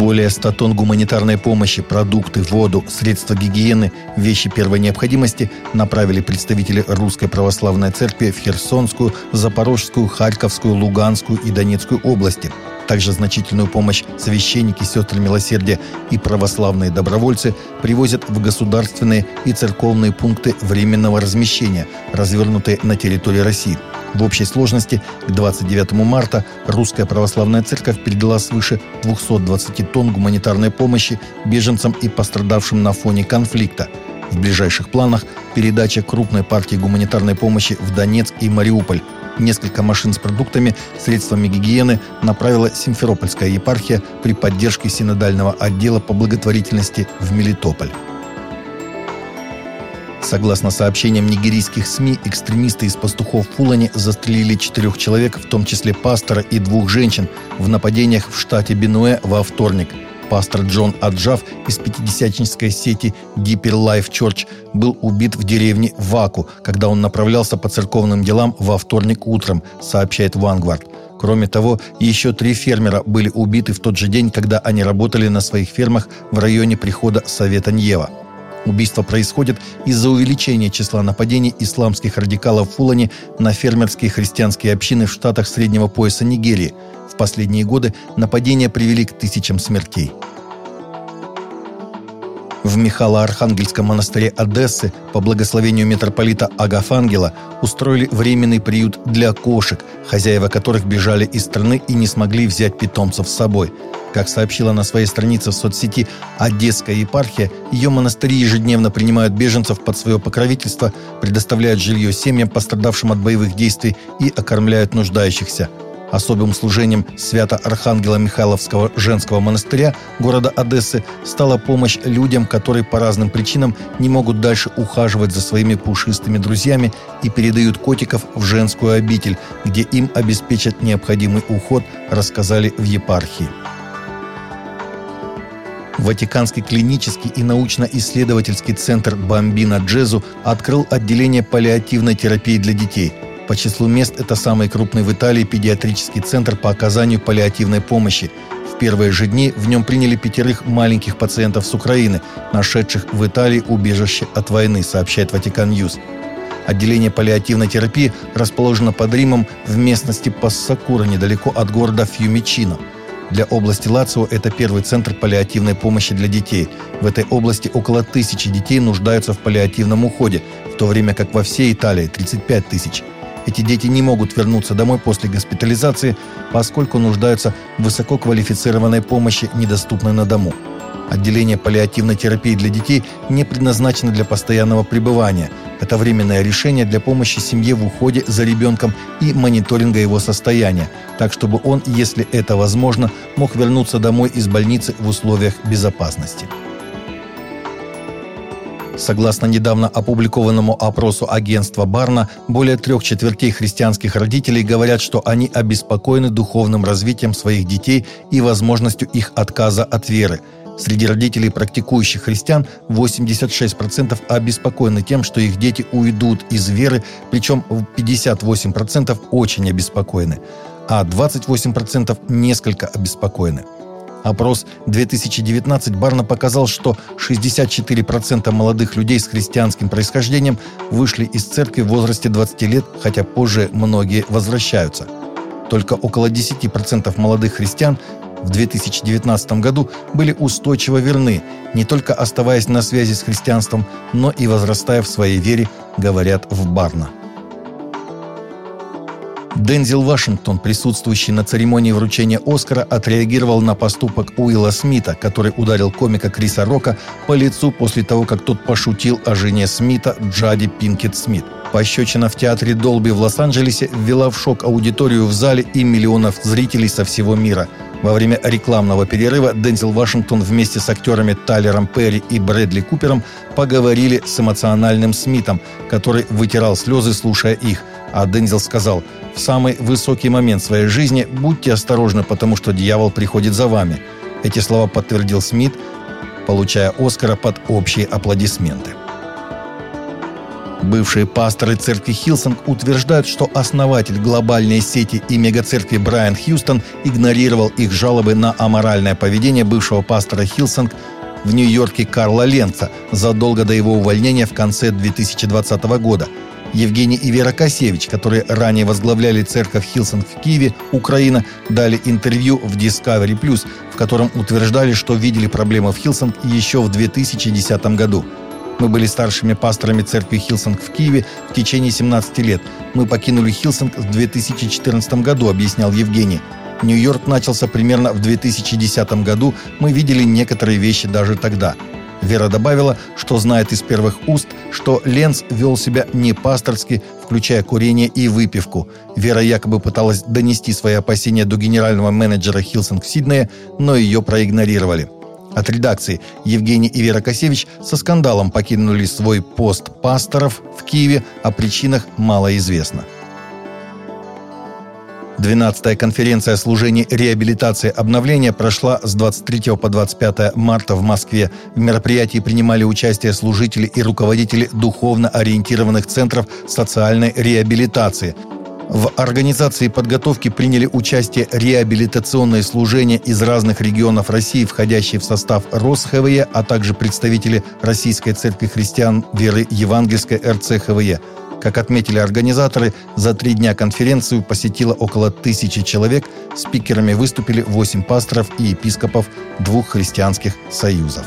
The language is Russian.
Более 100 тонн гуманитарной помощи, продукты, воду, средства гигиены, вещи первой необходимости направили представители Русской Православной Церкви в Херсонскую, Запорожскую, Харьковскую, Луганскую и Донецкую области. Также значительную помощь священники, сестры милосердия и православные добровольцы привозят в государственные и церковные пункты временного размещения, развернутые на территории России – в общей сложности к 29 марта Русская Православная Церковь передала свыше 220 тонн гуманитарной помощи беженцам и пострадавшим на фоне конфликта. В ближайших планах передача крупной партии гуманитарной помощи в Донецк и Мариуполь. Несколько машин с продуктами, средствами гигиены направила Симферопольская епархия при поддержке синодального отдела по благотворительности в Мелитополь. Согласно сообщениям нигерийских СМИ, экстремисты из пастухов Фулани застрелили четырех человек, в том числе пастора и двух женщин, в нападениях в штате Бенуэ во вторник. Пастор Джон Аджав из пятидесятнической сети Deeper Life Church был убит в деревне Ваку, когда он направлялся по церковным делам во вторник утром, сообщает Vanguard. Кроме того, еще три фермера были убиты в тот же день, когда они работали на своих фермах в районе прихода Совета Ньева. Убийство происходит из-за увеличения числа нападений исламских радикалов в Фулане на фермерские христианские общины в штатах среднего пояса Нигерии. В последние годы нападения привели к тысячам смертей. В Михало-Архангельском монастыре Одессы по благословению митрополита Агафангела устроили временный приют для кошек, хозяева которых бежали из страны и не смогли взять питомцев с собой – как сообщила на своей странице в соцсети Одесская епархия, ее монастыри ежедневно принимают беженцев под свое покровительство, предоставляют жилье семьям, пострадавшим от боевых действий, и окормляют нуждающихся. Особым служением Свято-Архангела Михайловского женского монастыря города Одессы стала помощь людям, которые по разным причинам не могут дальше ухаживать за своими пушистыми друзьями и передают котиков в женскую обитель, где им обеспечат необходимый уход, рассказали в епархии. Ватиканский клинический и научно-исследовательский центр Бомбина Джезу открыл отделение паллиативной терапии для детей. По числу мест это самый крупный в Италии педиатрический центр по оказанию паллиативной помощи. В первые же дни в нем приняли пятерых маленьких пациентов с Украины, нашедших в Италии убежище от войны, сообщает Vatican News. Отделение паллиативной терапии расположено под Римом в местности Пассакура, недалеко от города Фьюмичино – для области Лацио это первый центр паллиативной помощи для детей. В этой области около тысячи детей нуждаются в паллиативном уходе, в то время как во всей Италии 35 тысяч. Эти дети не могут вернуться домой после госпитализации, поскольку нуждаются в высококвалифицированной помощи, недоступной на дому. Отделение паллиативной терапии для детей не предназначено для постоянного пребывания. Это временное решение для помощи семье в уходе за ребенком и мониторинга его состояния, так чтобы он, если это возможно, мог вернуться домой из больницы в условиях безопасности. Согласно недавно опубликованному опросу агентства Барна, более трех четвертей христианских родителей говорят, что они обеспокоены духовным развитием своих детей и возможностью их отказа от веры – Среди родителей практикующих христиан 86% обеспокоены тем, что их дети уйдут из веры, причем 58% очень обеспокоены, а 28% несколько обеспокоены. Опрос 2019 Барна показал, что 64% молодых людей с христианским происхождением вышли из церкви в возрасте 20 лет, хотя позже многие возвращаются. Только около 10% молодых христиан в 2019 году были устойчиво верны, не только оставаясь на связи с христианством, но и возрастая в своей вере, говорят в Барна. Дензел Вашингтон, присутствующий на церемонии вручения Оскара, отреагировал на поступок Уилла Смита, который ударил комика Криса Рока по лицу после того, как тот пошутил о жене Смита Джади Пинкет Смит. Пощечина в театре Долби в Лос-Анджелесе ввела в шок аудиторию в зале и миллионов зрителей со всего мира – во время рекламного перерыва Дензел Вашингтон вместе с актерами Тайлером Перри и Брэдли Купером поговорили с эмоциональным Смитом, который вытирал слезы, слушая их. А Дензел сказал, «В самый высокий момент своей жизни будьте осторожны, потому что дьявол приходит за вами». Эти слова подтвердил Смит, получая Оскара под общие аплодисменты. Бывшие пасторы церкви Хилсонг утверждают, что основатель глобальной сети и мегацеркви Брайан Хьюстон игнорировал их жалобы на аморальное поведение бывшего пастора Хилсонг в Нью-Йорке Карла Ленца задолго до его увольнения в конце 2020 года. Евгений и Вера Косевич, которые ранее возглавляли церковь Хилсонг в Киеве, Украина, дали интервью в Discovery Plus, в котором утверждали, что видели проблемы в Хилсонг еще в 2010 году. Мы были старшими пасторами церкви Хилсонг в Киеве в течение 17 лет. Мы покинули Хилсонг в 2014 году, объяснял Евгений. Нью-Йорк начался примерно в 2010 году. Мы видели некоторые вещи даже тогда. Вера добавила, что знает из первых уст, что Ленц вел себя не пасторски, включая курение и выпивку. Вера якобы пыталась донести свои опасения до генерального менеджера Хилсонг Сиднея, но ее проигнорировали. От редакции Евгений и Вера Косевич со скандалом покинули свой пост пасторов в Киеве, о причинах мало известно. 12-я конференция служений реабилитации обновления прошла с 23 по 25 марта в Москве. В мероприятии принимали участие служители и руководители духовно ориентированных центров социальной реабилитации – в организации подготовки приняли участие реабилитационные служения из разных регионов России, входящие в состав РосХВЕ, а также представители Российской Церкви Христиан Веры Евангельской РЦХВЕ. Как отметили организаторы, за три дня конференцию посетило около тысячи человек. Спикерами выступили восемь пасторов и епископов двух христианских союзов.